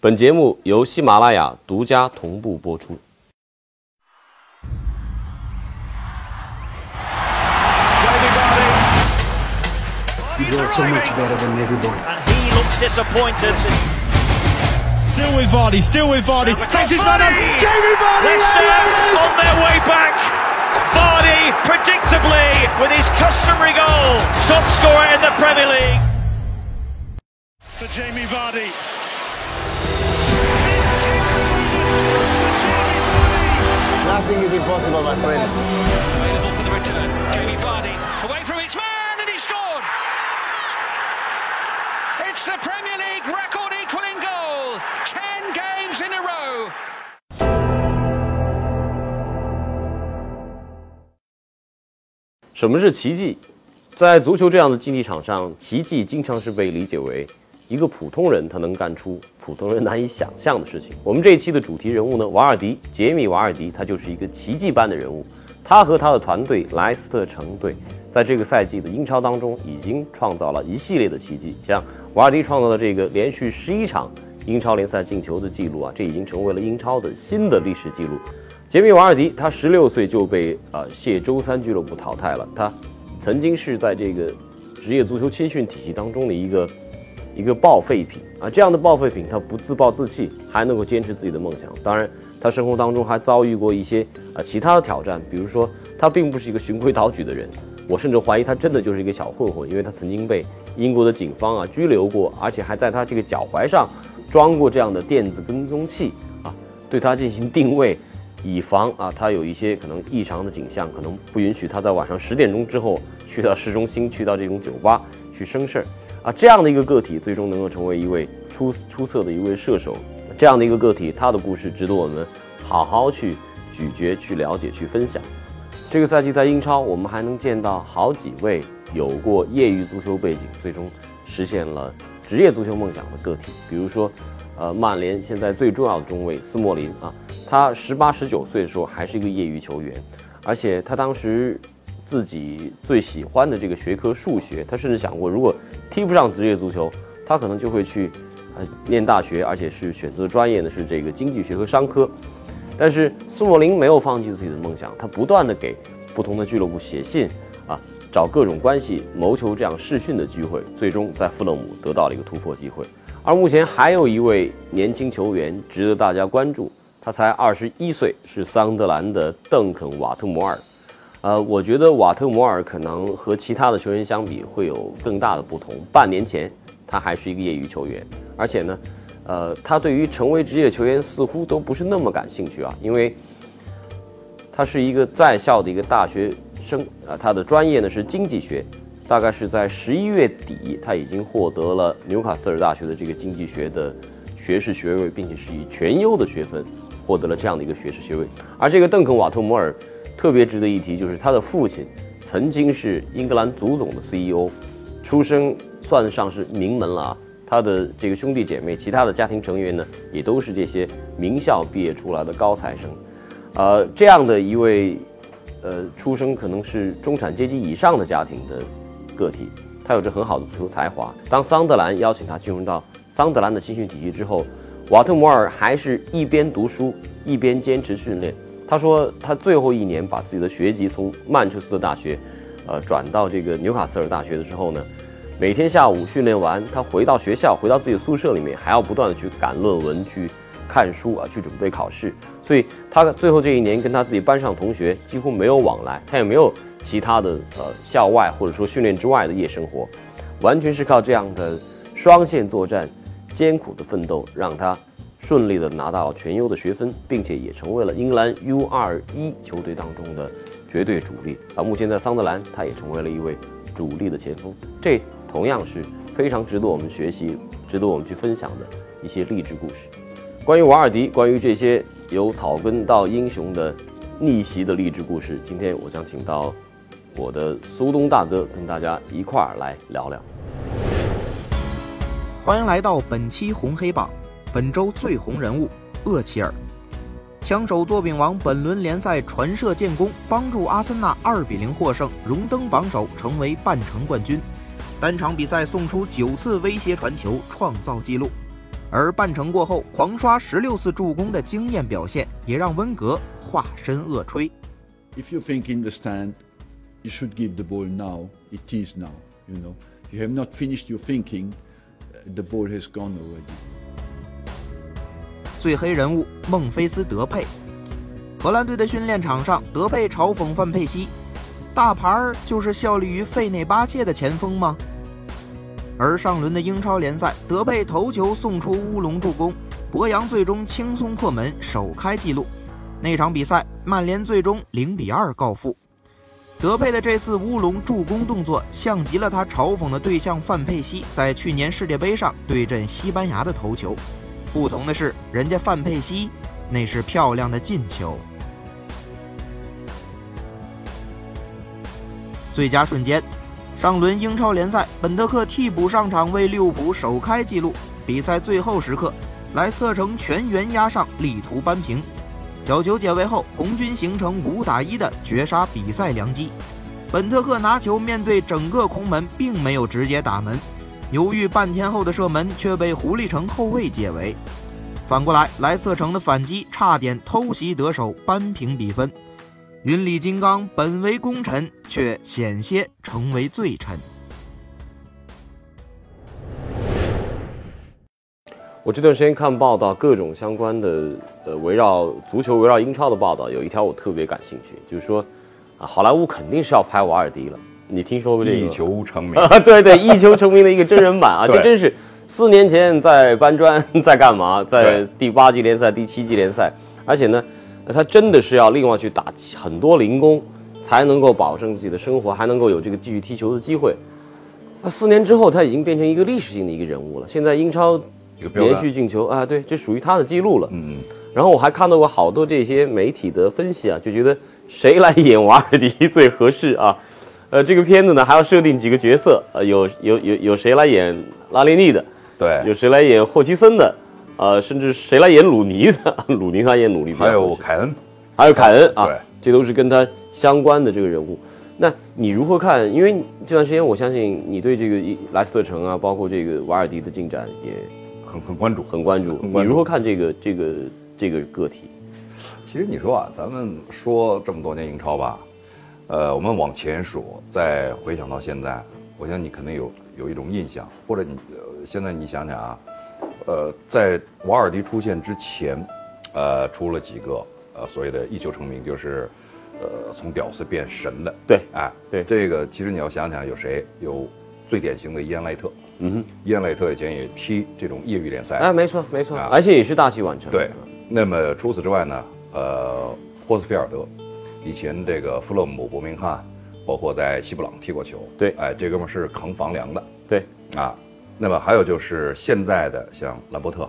本节目由喜马拉雅独家同步播出。You're so much better than everybody. And he looks disappointed. Still with Vardy, still with Vardy. Takes his man on. Vardy! Jamie Vardy! Leicester on their way back. Vardy, predictably, with his customary goal, top scorer in the Premier League. For Jamie Vardy. Nothing is impossible, my friend. Available for the return. Jamie Vardy away from his man and he scored. It's the Premier League record equaling goal. Ten games in a row. 什么是奇迹？在足球这样的竞技场上，奇迹经常是被理解为一个普通人他能干出普通人难以想象的事情。我们这一期的主题人物呢，瓦尔迪，杰米·瓦尔迪，他就是一个奇迹般的人物。他和他的团队莱斯特城队，在这个赛季的英超当中，已经创造了一系列的奇迹。像瓦尔迪创造的这个连续十一场英超联赛进球的记录啊，这已经成为了英超的新的历史记录。杰米·瓦尔迪，他十六岁就被啊谢周三俱乐部淘汰了。他曾经是在这个职业足球青训体系当中的一个一个报废品啊。这样的报废品，他不自暴自弃，还能够坚持自己的梦想。当然，他生活当中还遭遇过一些啊其他的挑战，比如说他并不是一个循规蹈矩的人。我甚至怀疑他真的就是一个小混混，因为他曾经被英国的警方啊拘留过，而且还在他这个脚踝上装过这样的电子跟踪器啊，对他进行定位。以防啊，他有一些可能异常的景象，可能不允许他在晚上十点钟之后去到市中心，去到这种酒吧去生事儿啊。这样的一个个体，最终能够成为一位出出色的一位射手，这样的一个个体，他的故事值得我们好好去咀嚼、去了解、去分享。这个赛季在英超，我们还能见到好几位有过业余足球背景，最终实现了职业足球梦想的个体，比如说，呃，曼联现在最重要的中卫斯莫林啊。他十八、十九岁的时候还是一个业余球员，而且他当时自己最喜欢的这个学科数学，他甚至想过，如果踢不上职业足球，他可能就会去呃念大学，而且是选择专业的是这个经济学和商科。但是斯莫林没有放弃自己的梦想，他不断的给不同的俱乐部写信啊，找各种关系谋求这样试训的机会，最终在富勒姆得到了一个突破机会。而目前还有一位年轻球员值得大家关注。他才二十一岁，是桑德兰的邓肯·瓦特摩尔。呃，我觉得瓦特摩尔可能和其他的球员相比会有更大的不同。半年前他还是一个业余球员，而且呢，呃，他对于成为职业球员似乎都不是那么感兴趣啊，因为他是一个在校的一个大学生啊，他的专业呢是经济学。大概是在十一月底，他已经获得了纽卡斯尔大学的这个经济学的学士学位，并且是以全优的学分。获得了这样的一个学士学位，而这个邓肯·瓦特摩尔特别值得一提，就是他的父亲曾经是英格兰足总的 CEO，出生算得上是名门了啊。他的这个兄弟姐妹，其他的家庭成员呢，也都是这些名校毕业出来的高材生。呃，这样的一位呃出生可能是中产阶级以上的家庭的个体，他有着很好的足球才华。当桑德兰邀请他进入到桑德兰的青训体系之后，瓦特摩尔还是一边读书一边坚持训练。他说，他最后一年把自己的学籍从曼彻斯特大学，呃，转到这个纽卡斯尔大学的时候呢，每天下午训练完，他回到学校，回到自己的宿舍里面，还要不断的去赶论文、去看书啊，去准备考试。所以他最后这一年跟他自己班上同学几乎没有往来，他也没有其他的呃校外或者说训练之外的夜生活，完全是靠这样的双线作战。艰苦的奋斗让他顺利的拿到全优的学分，并且也成为了英格兰 U21 球队当中的绝对主力。而目前在桑德兰，他也成为了一位主力的前锋。这同样是非常值得我们学习、值得我们去分享的一些励志故事。关于瓦尔迪，关于这些由草根到英雄的逆袭的励志故事，今天我将请到我的苏东大哥跟大家一块儿来聊聊。欢迎来到本期红黑榜，本周最红人物厄齐尔，枪手作饼王本轮联赛传射建功，帮助阿森纳二比零获胜，荣登榜首，成为半程冠军。单场比赛送出九次威胁传球，创造纪录。而半程过后狂刷十六次助攻的惊艳表现，也让温格化身恶吹。if you think in the stand, you should give the ball now. It is now. You know, you have not finished your thinking. The ball has gone already. 最黑人物孟菲斯·德佩。荷兰队的训练场上，德佩嘲讽范佩西：“大牌儿就是效力于费内巴切的前锋吗？”而上轮的英超联赛，德佩头球送出乌龙助攻，博扬最终轻松破门，首开纪录。那场比赛，曼联最终零比二告负。德佩的这次乌龙助攻动作，像极了他嘲讽的对象范佩西在去年世界杯上对阵西班牙的头球。不同的是，人家范佩西那是漂亮的进球。最佳瞬间，上轮英超联赛，本特克替补上场为利物浦首开纪录。比赛最后时刻，莱斯特城全员压上，力图扳平。角球解围后，红军形成五打一的绝杀比赛良机。本特克拿球面对整个空门，并没有直接打门，犹豫半天后的射门却被狐狸城后卫解围。反过来，莱斯特城的反击差点偷袭得手，扳平比分。云里金刚本为功臣，却险些成为罪臣。我这段时间看报道，各种相关的呃围绕足球、围绕英超的报道，有一条我特别感兴趣，就是说啊，好莱坞肯定是要拍瓦尔迪了。你听说过这个？一球成名。啊，对对，一球成名的一个真人版啊，这真是四年前在搬砖，在干嘛？在第八级联赛、第七级联赛，而且呢，他真的是要另外去打很多零工，才能够保证自己的生活，还能够有这个继续踢球的机会。那四年之后，他已经变成一个历史性的一个人物了。现在英超连续进球啊，对，这属于他的记录了。嗯，然后我还看到过好多这些媒体的分析啊，就觉得谁来演瓦尔迪最合适啊？呃，这个片子呢还要设定几个角色，呃，有有有有谁来演拉列尼的，对，有谁来演霍奇森的，呃，甚至谁来演鲁尼的，鲁尼他演努力比较还有凯恩，还有凯恩啊对，这都是跟他相关的这个人物。那你如何看？因为这段时间，我相信你对这个莱斯特城啊，包括这个瓦尔迪的进展也很。很关注。很关注你如何看这个这个这个个体？其实你说啊，咱们说这么多年英超吧，呃，我们往前数，再回想到现在，我想你肯定有有一种印象，或者你、呃、现在你想想啊，呃，在瓦尔迪出现之前，呃，出了几个呃所谓的一球成名，就是呃从屌丝变神的，对哎，对这个其实你要想想有谁，有最典型的伊恩赖特，嗯哼。伊恩莱特以前也踢这种业余联赛，哎，没错没错，啊而且也是大器晚成。对，那么除此之外呢，呃，霍斯菲尔德，以前这个弗勒姆、伯明翰，包括在西布朗踢过球，对哎，这哥们是扛房梁的对，啊。那么还有就是现在的像兰伯特、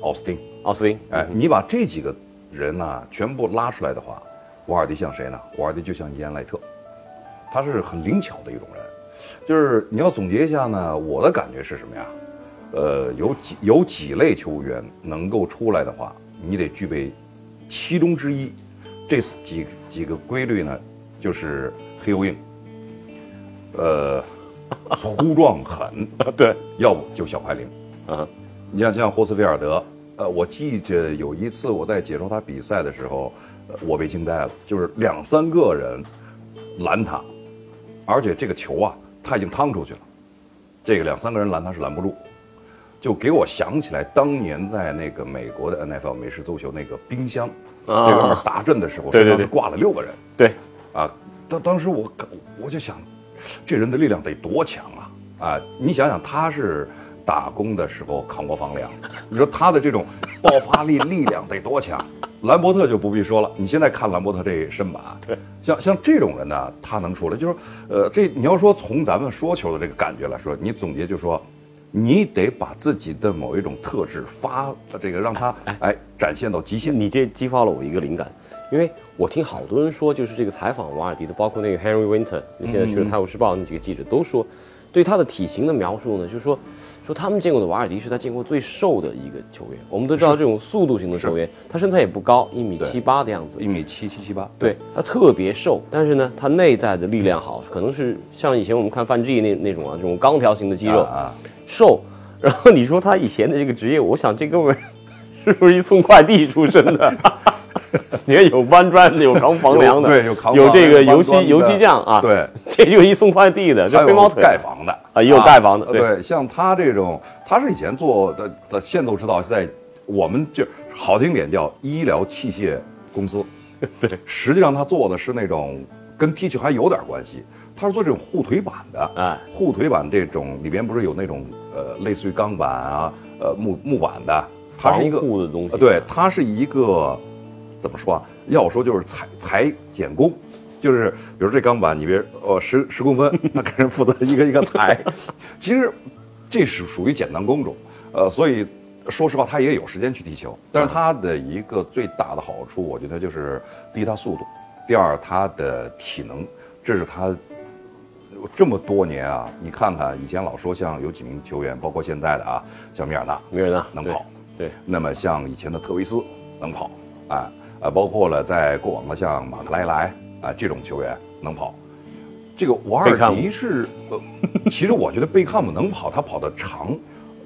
奥斯汀，奥斯汀，哎，你把这几个人呢全部拉出来的话，瓦尔迪像谁呢？瓦尔迪就像伊恩赖特，他是很灵巧的一种人。就是你要总结一下呢，我的感觉是什么呀？呃，有几有几类球员能够出来的话，你得具备其中之一。这几几个规律呢，就是黑油硬，呃，粗壮狠，对，要不就小快灵。啊，你像像霍斯菲尔德，呃，我记着有一次我在解说他比赛的时候，呃我被惊呆了，就是两三个人拦他，而且这个球啊，他已经趟出去了，这个两三个人拦他是拦不住，就给我想起来当年在那个美国的 NFL 美式足球那个冰箱，啊这哥们打阵的时候，对对身上是对挂了六个人，对，啊，当当时我我就想，这人的力量得多强啊！啊，你想想，他是打工的时候扛过房梁，你说他的这种爆发力、力量得多强？兰伯特就不必说了，你现在看兰伯特这身板，对，像像这种人呢，他能出来，就是呃，这你要说从咱们说球的这个感觉来说，你总结就说，你得把自己的某一种特质发这个让他哎展现到极限。你这激发了我一个灵感，因为我听好多人说，就是这个采访瓦尔迪的，包括那个 Henry Winter，现在去了《泰晤士报》那几个记者都说，对他的体型的描述呢，就是说，说他们见过的瓦尔迪是他见过最瘦的一个球员。我们都知道这种速度型的球员，他身材也不高，一米七八的样子。一，米七七七八，对他特别瘦，但是呢，他内在的力量好，可能是像以前我们看范志毅那那种啊，这种钢条型的肌肉，啊啊瘦，然后你说他以前的这个职业，我想这哥们儿 是不是一送快递出身的？你看有搬砖的，有扛房梁的，对有扛有这个油漆油漆匠啊，对，这就一送快递的，还有这飞毛腿盖房的。啊也有盖房的对。对，像他这种，他是以前做的，的现在都知道，现在我们就好听点叫医疗器械公司，对，实际上他做的是那种跟踢球还有点关系，他是做这种护腿板的，哎。护腿板这种里边不是有那种呃类似于钢板啊，呃木木板的，它是一个护的东西呃对，它是一个怎么说啊？要说就是裁裁剪工，就是比如这钢板，你别呃十十公分，他 给人负责一个一个裁。其实这是属于简单工种，呃，所以说实话，他也有时间去踢球。但是他的一个最大的好处，我觉得就是第一，他速度；第二，他的体能，这是他这么多年啊。你看看以前老说像有几名球员，包括现在的啊，像米尔纳，米尔纳能跑。对，那么像以前的特维斯能跑，啊啊，包括了在过往的像马克莱莱啊这种球员能跑。这个瓦尔迪是，呃，其实我觉得贝克汉姆能跑，他跑得长，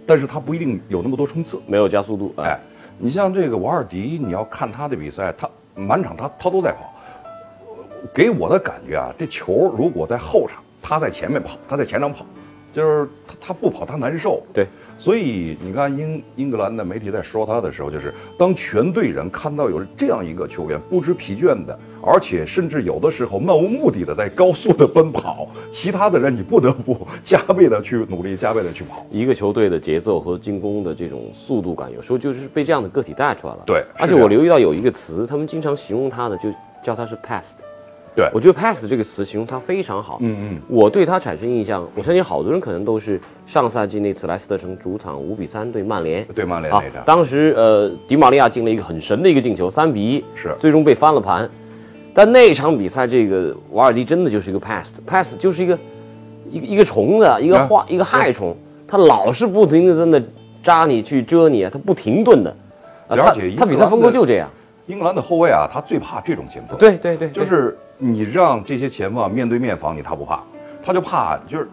但是他不一定有那么多冲刺。没有加速度，哎，你像这个瓦尔迪，你要看他的比赛，他满场他他都在跑，给我的感觉啊，这球如果在后场，他在前面跑，他在前场跑，就是他他不跑他难受。对，所以你看英英格兰的媒体在说他的时候，就是当全队人看到有这样一个球员不知疲倦的，而且甚至有的时候漫无目的的在高速的奔跑，其他的人你不得不加倍的去努力，加倍的去跑。一个球队的节奏和进攻的这种速度感，有时候就是被这样的个体带出来了。对而且我留意到有一个词，他们经常形容他的，就叫他是 past。对我觉得 pass 这个词形容他非常好。嗯嗯，我对他产生印象，我相信好多人可能都是上赛季那次莱斯特城主场五比三对曼联。对曼联啊那场，当时呃，迪玛利亚进了一个很神的一个进球，三比一，是最终被翻了盘。但那场比赛，这个瓦尔迪真的就是一个 pass，pass 就是一个一个一个虫子，一个啊、一个害虫，他老是不停的在那扎你去蛰你，他不停顿的。而且他比赛风格就这样。英格兰的后卫啊，他最怕这种前锋。对对对，对就是你让这些前锋啊面对面防你，他不怕，他就怕就是。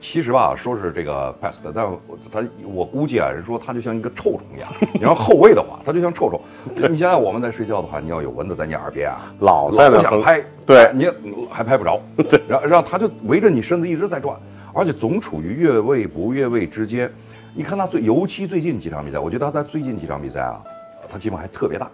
其实吧，说是这个 pest，但他我估计啊，人说他就像一个臭虫一样。你要后卫的话，他就像臭虫。你想想我们在睡觉的话，你要有蚊子在你耳边啊，老在那哼老想拍，对哎你还拍不着。对，然后然后他就围着你身子一直在转，而且总处于越位不越位之间。你看他最，尤其最近几场比赛，我觉得他在最近几场比赛啊，他进步还特别大。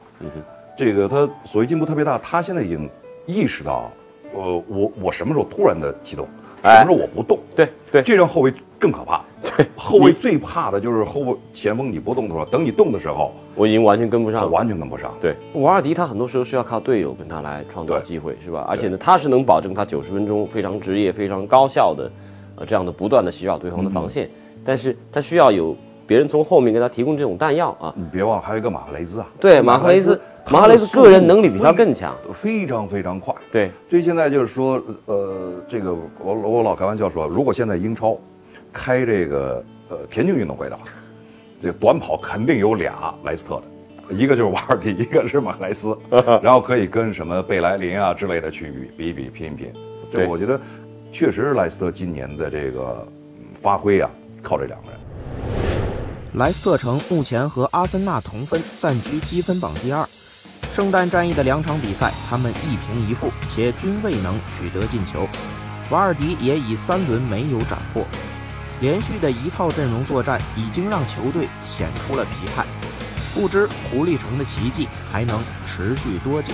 这个他所谓进步特别大，他现在已经意识到，呃，我我什么时候突然的启动，什哎么时候我不动，对对这让后卫更可怕。对，后卫最怕的就是后卫前锋你不动的时候，等你动的时候，我已经完全跟不上他。完全跟不上。对，瓦尔迪他很多时候是要靠队友跟他来创造机会，是吧？而且呢，他是能保证他九十分钟非常职业、非常高效的，呃，这样的不断的袭扰对方的防线。但是他需要有别人从后面给他提供这种弹药啊。你别忘了还有一个马赫雷兹啊，对马赫雷兹马赫雷兹个人能力比他更强，非常非常快。对，所以现在就是说，呃，这个我我老开玩笑说，如果现在英超开这个呃田径运动会的话，这个短跑肯定有俩莱斯特的，一个就是瓦尔迪，一个是马莱斯，然后可以跟什么贝莱林啊之类的去比一比拼一拼。这对我觉得确实莱斯特今年的这个嗯发挥啊，靠这两个人。莱斯特城目前和阿森纳同分，暂居积分榜第二。圣诞战役的两场比赛，他们一平一负，且均未能取得进球。瓦尔迪也以三轮没有斩获，连续的一套阵容作战已经让球队显出了疲态。不知狐狸城的奇迹还能持续多久？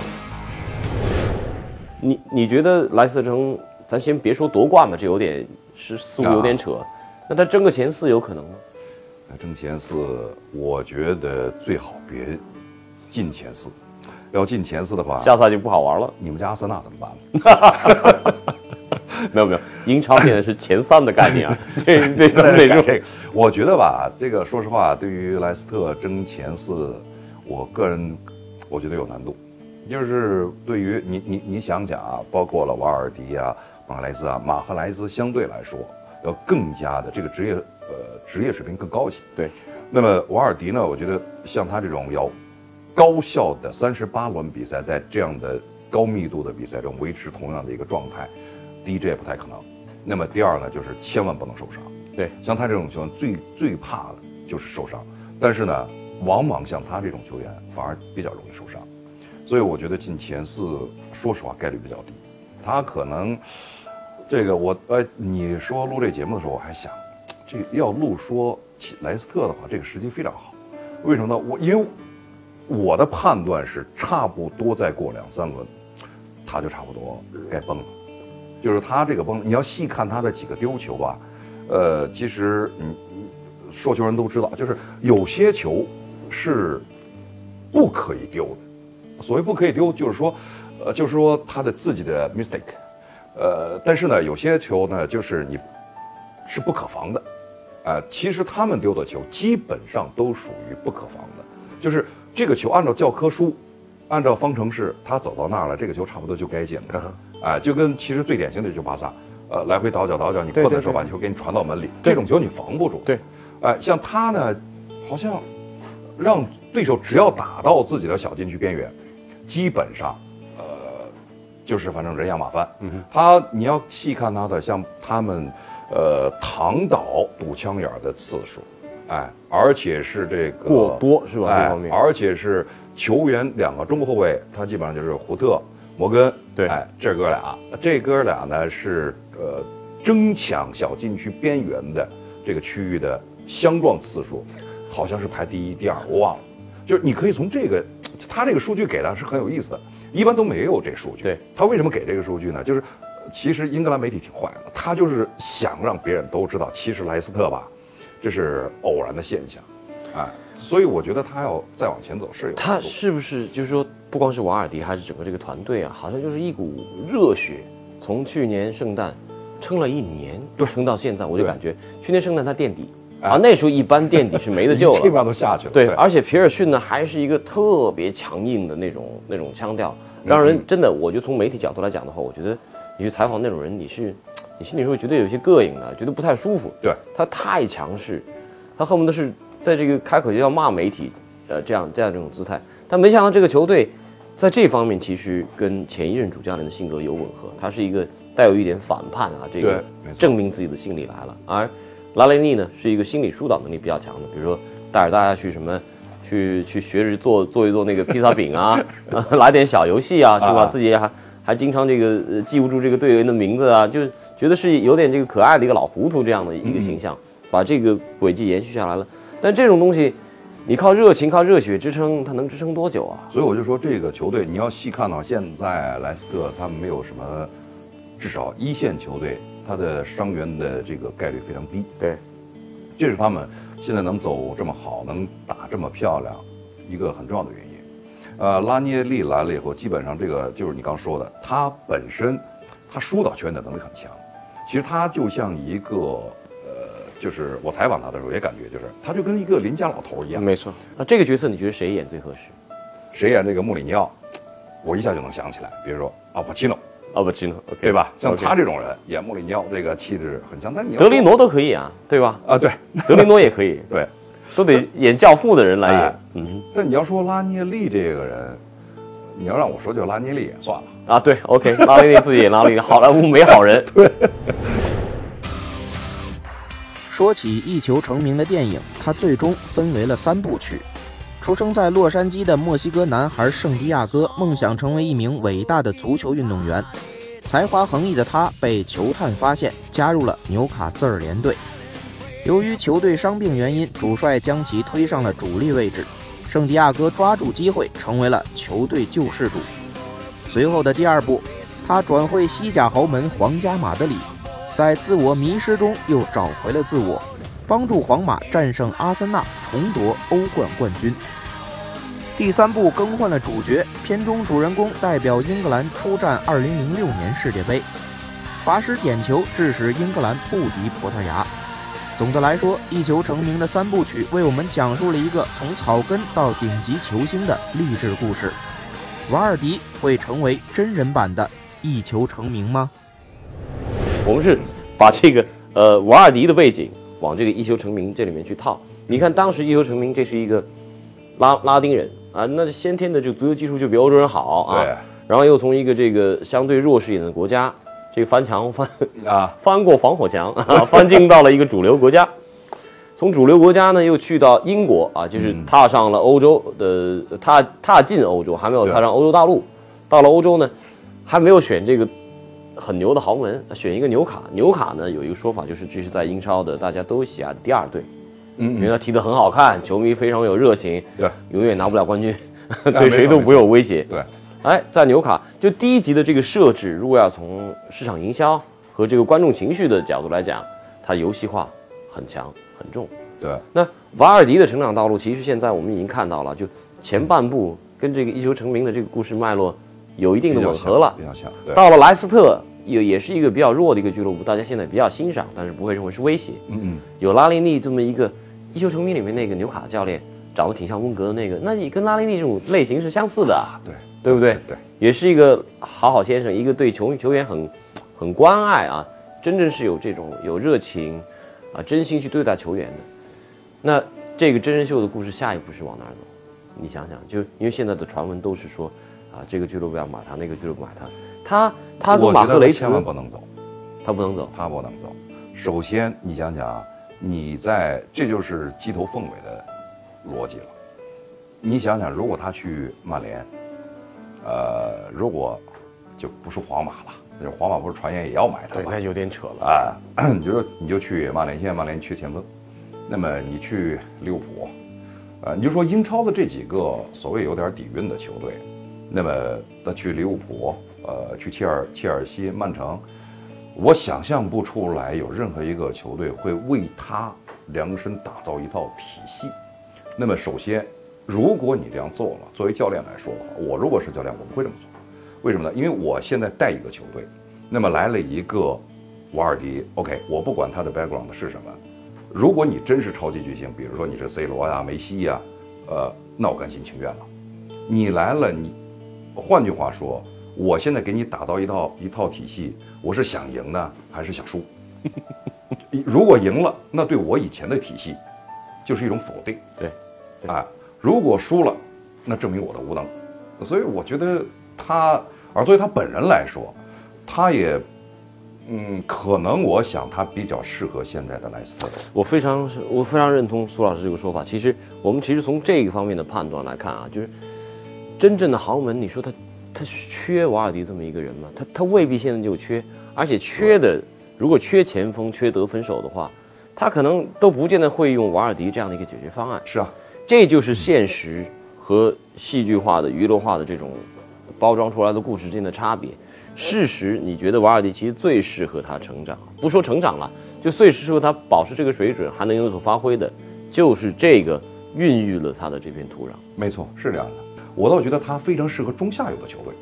你你觉得莱斯特城，咱先别说夺冠吧，这有点是似乎有点扯。那他争个前四有可能吗？争前四，我觉得最好别进前四。要进前四的话，下赛季不好玩了。你们家阿森纳怎么办？没有没有，英超现在是前三的概念啊，这这咱们得。这 个，我觉得吧，这个说实话，对于莱斯特争前四，我个人我觉得有难度。就是对于你你你想想啊，包括了瓦尔迪啊、马赫莱斯啊，马赫莱斯相对来说要更加的这个职业呃职业水平更高一些。对，那么瓦尔迪呢，我觉得像他这种要高效的三十八轮比赛，在这样的高密度的比赛中维持同样的一个状态，第一这也不太可能。那么第二呢，就是千万不能受伤。对，像他这种球员最最怕的就是受伤，但是呢，往往像他这种球员反而比较容易受伤，所以我觉得进前四，说实话概率比较低。他可能这个我呃，你说录这节目的时候，我还想，这要录说莱斯特的话，这个时机非常好。为什么呢？我因为我的判断是，差不多再过两三轮，他就差不多该崩了。就是他这个崩，你要细看他的几个丢球吧，呃，其实嗯，说球人都知道，就是有些球是不可以丢的。所谓不可以丢，就是说，呃，就是说他的自己的 mistake，呃，但是呢，有些球呢，就是你是不可防的，呃，其实他们丢的球基本上都属于不可防的，就是这个球按照教科书，按照方程式，他走到那儿了，这个球差不多就该进了，哎、就跟其实最典型的就是巴萨，呃，来回倒脚倒脚，你对对困的时候把球给你传到门里，对这种球你防不住，对，哎、像他呢，好像让对手只要打到自己的小禁区边缘，基本上，呃，就是反正人仰马翻。嗯，他你要细看他的，像他们，呃，躺倒堵枪眼儿的次数，哎，而且是这个过多是吧哎这方面而且是球员两个中后卫，他基本上就是胡特、摩根，对哎，这哥俩，这哥俩呢是呃争抢小禁区边缘的这个区域的相撞次数，好像是排第一、第二，我忘了。就是你可以从这个，他这个数据给的是很有意思的，一般都没有这数据。对，他为什么给这个数据呢？就是呃其实英格兰媒体挺坏的，他就是想让别人都知道，其实莱斯特吧，这是偶然的现象，哎，所以我觉得他要再往前走是有他是不是就是说，不光是瓦尔迪，还是整个这个团队啊，好像就是一股热血，从去年圣诞撑了一年，对。撑到现在，我就感觉去年圣诞他垫底哎啊，那时候一般垫底是没得救了。基本了。上都下去了。对，而且皮尔逊呢，还是一个特别强硬的那种那种腔调，让嗯人真的，我就从媒体角度来讲的话，我觉得你去采访那种人，你是你心里会觉得有些膈应的，觉得不太舒服。对他太强势，他恨不得是在这个开口就要骂媒体，呃，这样这样这种姿态。但没想到这个球队在这方面其实跟前一任主教练的性格有吻合，他是一个带有一点反叛啊，这个证明自己的心理来了。而拉雷尼呢，是一个心理疏导能力比较强的，比如说带着大家去什么。去去学着做做一做那个披萨饼啊，呃 来点小游戏啊，是吧？啊自己还还经常这个呃记不住这个队员的名字啊，就觉得是有点这个可爱的一个老糊涂这样的一个形象，把这个轨迹延续下来了。但这种东西，你靠热情、靠热血支撑，它能支撑多久啊？所以我就说这个球队，你要细看到现在莱斯特他们没有什么，至少一线球队他的伤员的这个概率非常低，对，这是他们现在能走这么好，能打这么漂亮，一个很重要的原因。呃，拉涅利来了以后，基本上这个就是你刚说的，他本身他疏导球员的能力很强。其实他就像一个呃，就是我采访他的时候也感觉，就是他就跟一个邻家老头一样。没错。那这个角色你觉得谁演最合适？谁演这个穆里尼奥，我一下就能想起来，比如说阿帕奇诺，奥巴奇诺对吧？像他这种人演穆里尼奥，这个气质很像。但你要德雷诺都可以啊，对吧？啊，对德雷诺也可以，对。都得演教父的人来演哎。嗯但你要说拉涅利这个人，你要让我说就拉涅利也算了。啊，对，OK，拉涅利自己演拉了一个，好莱坞没好人。对，说起一球成名的电影，它最终分为了三部曲。出生在洛杉矶的墨西哥男孩圣地亚哥，梦想成为一名伟大的足球运动员。才华横溢的他被球探发现，加入了纽卡斯尔联队。由于球队伤病原因，主帅将其推上了主力位置。圣地亚哥抓住机会，成为了球队救世主。随后的第二部，他转会西甲豪门皇家马德里，在自我迷失中又找回了自我，帮助皇马战胜阿森纳，重夺欧冠冠军。第三部更换了主角，片中主人公代表英格兰出战2006年世界杯，罚失点球，致使英格兰不敌葡萄牙。总的来说，一球成名的三部曲为我们讲述了一个从草根到顶级球星的励志故事。瓦尔迪会成为真人版的一球成名吗？我们是把这个呃瓦尔迪的背景往这个一球成名这里面去套。你看当时一球成名，这是一个拉拉丁人啊，那先天的这个足球技术就比欧洲人好啊。对。然后又从一个这个相对弱势一点的国家这个翻墙翻啊，翻过防火墙啊，翻进到了一个主流国家。从主流国家呢，又去到英国啊，就是踏上了欧洲的踏踏进欧洲，还没有踏上欧洲大陆。到了欧洲呢，还没有选这个很牛的豪门，选一个纽卡。纽卡呢有一个说法，就是这是在英超的大家都喜爱的第二队，嗯因为他踢得很好看，球迷非常有热情，对，永远拿不了冠军，对谁都不会有威胁。对，哎，在纽卡就第一集的这个设置，如果要从市场营销和这个观众情绪的角度来讲，它游戏化很强很重。对，那瓦尔迪的成长道路，其实现在我们已经看到了，就前半部跟这个一球成名的这个故事脉络有一定的吻合了。比较像。对，到了莱斯特，也也是一个比较弱的一个俱乐部，大家现在比较欣赏，但是不会认为是威胁。嗯嗯，有拉利尼这么一个一球成名里面那个纽卡教练，长得挺像温格的那个，那你跟拉利尼这种类型是相似的啊，对，对不对？对，也是一个好好先生，一个对球球员很很关爱啊，真正是有这种有热情啊，真心去对待球员的。那这个真人秀的故事下一步是往哪儿走？你想想，就因为现在的传闻都是说啊，这个俱乐部要买他，那个俱乐部买他，他他跟马赫雷茨千万不能走，他不能走，他不能走。首先，你想想啊，你在这就是鸡头凤尾的逻辑了。你想想，如果他去曼联，呃，如果就不是皇马了，就皇马不是传言也要买他对，吗那？有点扯了。啊，你就说你就去曼联，现在曼联缺前锋，那么你去利物浦，呃，你就说英超的这几个所谓有点底蕴的球队，那么那去利物浦，呃，去切尔切尔西、曼城，我想象不出来有任何一个球队会为他量身打造一套体系。那么首先，如果你这样做了，作为教练来说的话，我如果是教练，我不会这么做。为什么呢？因为我现在带一个球队，那么来了一个瓦尔迪，OK，我不管他的 background 是什么，如果你真是超级巨星，比如说你是 C 罗呀、梅西呀，呃，那我甘心情愿了。你来了，你，换句话说，我现在给你打造一套一套体系，我是想赢呢，还是想输？如果赢了，那对我以前的体系就是一种否定。对，啊，如果输了，那证明我的无能。所以我觉得他，而作为他本人来说，他也，嗯，可能我想他比较适合现在的莱斯特。我非常是，我非常认同苏老师这个说法。其实我们其实从这个方面的判断来看啊，就是真正的豪门，你说他他缺瓦尔迪这么一个人吗？他他未必现在就缺，而且缺的如果缺前锋、缺得分手的话，他可能都不见得会用瓦尔迪这样的一个解决方案。是啊，这就是现实和戏剧化的、娱乐化的这种包装出来的故事之间的差别。事实，你觉得瓦尔迪其实最适合他成长，不说成长了，就最适合他保持这个水准，还能有所发挥的，就是这个孕育了他的这片土壤。没错，是这样的。我倒觉得他非常适合中下游的球队，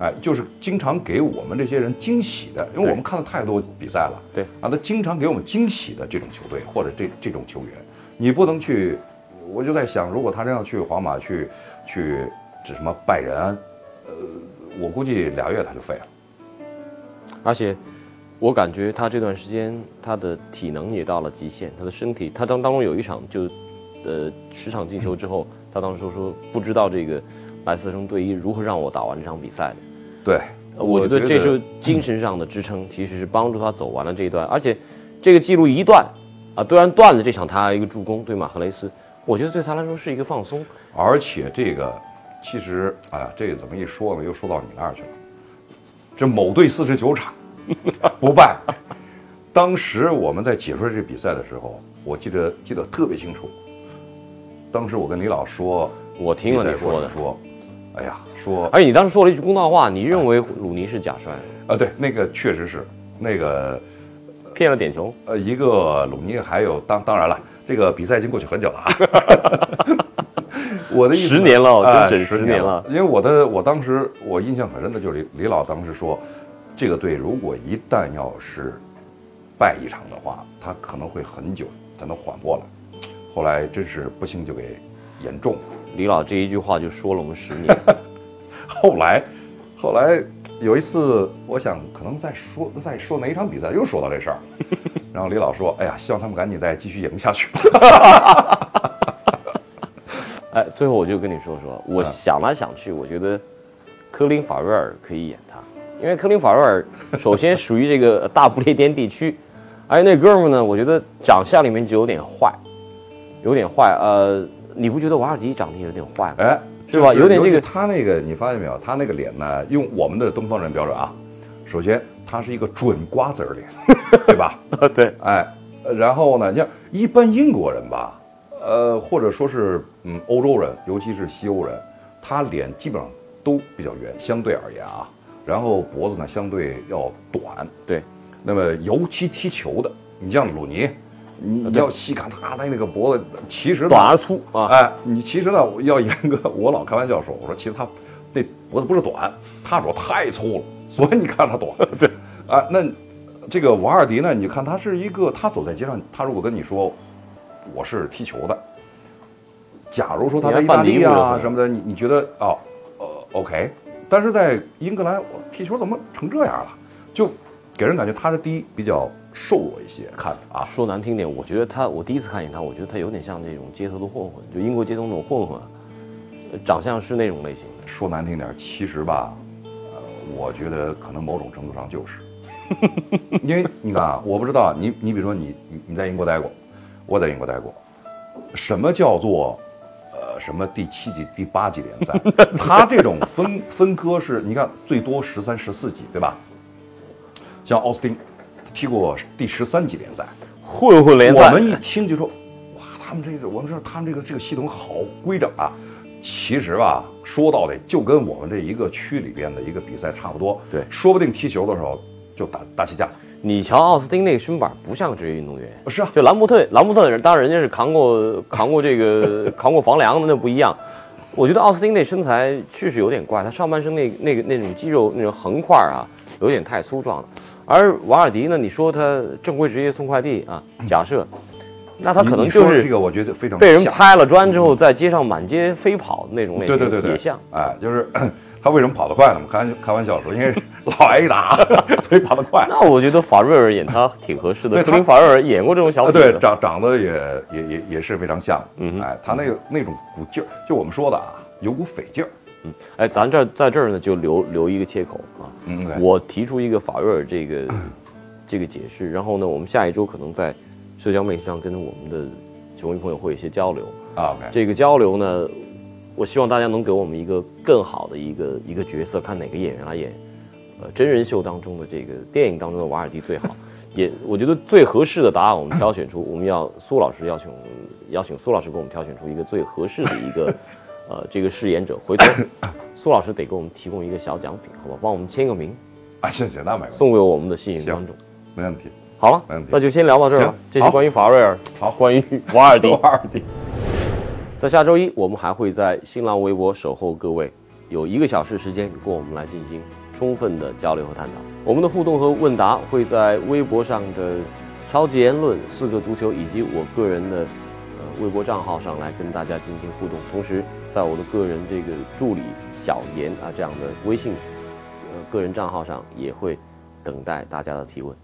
哎，就是经常给我们这些人惊喜的，因为我们看了太多比赛了，对啊，他经常给我们惊喜的这种球队或者这这种球员，你不能去，我就在想，如果他真要去皇马去去这什么拜仁，呃，我估计俩月他就废了。而且，我感觉他这段时间他的体能也到了极限，他的身体，他当当中有一场就，呃，十场进球之后，他当时说说不知道这个莱斯特城队医如何让我打完这场比赛的。对，呃我觉得这是精神上的支撑，其实是帮助他走完了这一段。而且，这个记录一断，啊，虽然断了这场他一个助攻对马赫雷斯，我觉得对他来说是一个放松。而且这个其实，哎呀，这个怎么一说呢？又说到你那儿去了。这某队四十九场不败，当时我们在解说这比赛的时候，我记得记得特别清楚。当时我跟李老说，我听了你说的，说，哎呀，说，哎你当时说了一句公道话，你认为鲁尼是假摔，啊，对，那个确实是那个，骗了点球。呃，一个鲁尼，还有当当然了，这个比赛已经过去很久了啊。我的意思十年了哎真整十十年了因为我的我当时我印象很深的就是李李老当时说，这个队如果一旦要是败一场的话，他可能会很久才能缓过来。后来真是不幸就给严重了。李老这一句话就说了我们十年。后来，后来有一次，我想可能在说在说哪一场比赛，又说到这事儿，然后李老说：“哎呀，希望他们赶紧再继续赢下去吧。哎，最后我就跟你说说，我想来想去，我觉得科林法瑞尔可以演他。因为科林法瑞尔首先属于这个大不列颠地区，而且那哥们儿呢，我觉得长相里面就有点坏，有点坏。呃，你不觉得瓦尔迪长得有点坏吗？哎，是吧有点这个他那个，你发现没有？他那个脸呢，用我们的东方人标准啊，首先他是一个准瓜子儿脸，对吧？对，哎，呃然后呢，你看一般英国人吧，呃，或者说是嗯欧洲人，尤其是西欧人，他脸基本上都比较圆，相对而言啊，然后脖子呢相对要短，对，那么尤其踢球的，你像鲁尼，你你要细看他的那个脖子，其实呢短而粗啊。哎，你其实呢，要严格，我老开玩笑说，我说其实他那脖子不是短，他主要太粗了，所以你看他短。对，啊，那这个瓦尔迪呢，你看他是一个，他走在街上，他如果跟你说我是踢球的，假如说他在意大利啊什么的，你你觉得哦，呃，OK，但是在英格兰，我踢球怎么成这样了？就给人感觉他是第一比较瘦弱一些，看着啊，说难听点，我觉得他，我第一次看见他，我觉得他有点像那种街头的混混，就英国街头那种混混，呃长相是那种类型的。说难听点，其实吧，呃，我觉得可能某种程度上就是，因为你看啊，我不知道你，你比如说你你你在英国待过，我在英国待过，什么叫做呃什么第七级、第八级联赛？他这种分分科是，你看最多十三、十四级，对吧？像奥斯汀踢过第十三级联赛，混混联赛，我们一听就说，哇，他们这个，我们说他们这个这个系统好规整啊。其实吧，说到底就跟我们这一个区里边的一个比赛差不多。对说不定踢球的时候就打打起架。你瞧奥斯汀那个身板不像职业运动员，是啊就兰伯特，兰伯特人当然人家是扛过 扛过这个扛过房梁的，那不一样。我觉得奥斯汀那身材确实有点怪，他上半身那那个那种肌肉那种横块啊，有点太粗壮了。而瓦尔迪呢，你说他正规职业送快递啊，假设，那他可能就是这个，我觉得非常被人拍了砖之后，在街上满街飞跑的那种类型，对对对对，也像。哎，就是 他为什么跑得快呢？我开开玩笑说，因为老挨打，所以跑得快。那我觉得法瑞尔演他挺合适的，对科林法瑞尔演过这种小啊，对，长长得也也也也是非常像。嗯哎，他那个那种股劲儿，就我们说的啊，有股匪劲儿。哎，咱这儿在这儿呢，就留留一个切口啊。我提出一个法瑞尔这个 这个解释，然后呢，我们下一周可能在社交媒体上跟我们的球迷朋友会有一些交流。这个交流呢，我希望大家能给我们一个更好的一个一个角色，看哪个演员来演，呃，真人秀当中的这个电影当中的瓦尔迪最好。也我觉得最合适的答案，我们挑选出，我们要苏老师邀请邀请苏老师给我们挑选出一个最合适的一个呃这个饰演者。回头 苏老师得给我们提供一个小奖品，好吧？帮我们签个名，啊，谢谢，那没问题，送给我们的幸运观众。没问题。好了没问题，那就先聊到这儿了行。好这是关于法瑞尔，好关于瓦尔迪。瓦尔迪。在下周一，我们还会在新浪微博守候各位，有一个小时时间跟我们来进行充分的交流和探讨。我们的互动和问答会在微博上的“超级言论”、“四个足球”以及我个人的呃微博账号上来跟大家进行互动。同时，在我的个人这个助理小严啊这样的微信呃个人账号上，也会等待大家的提问。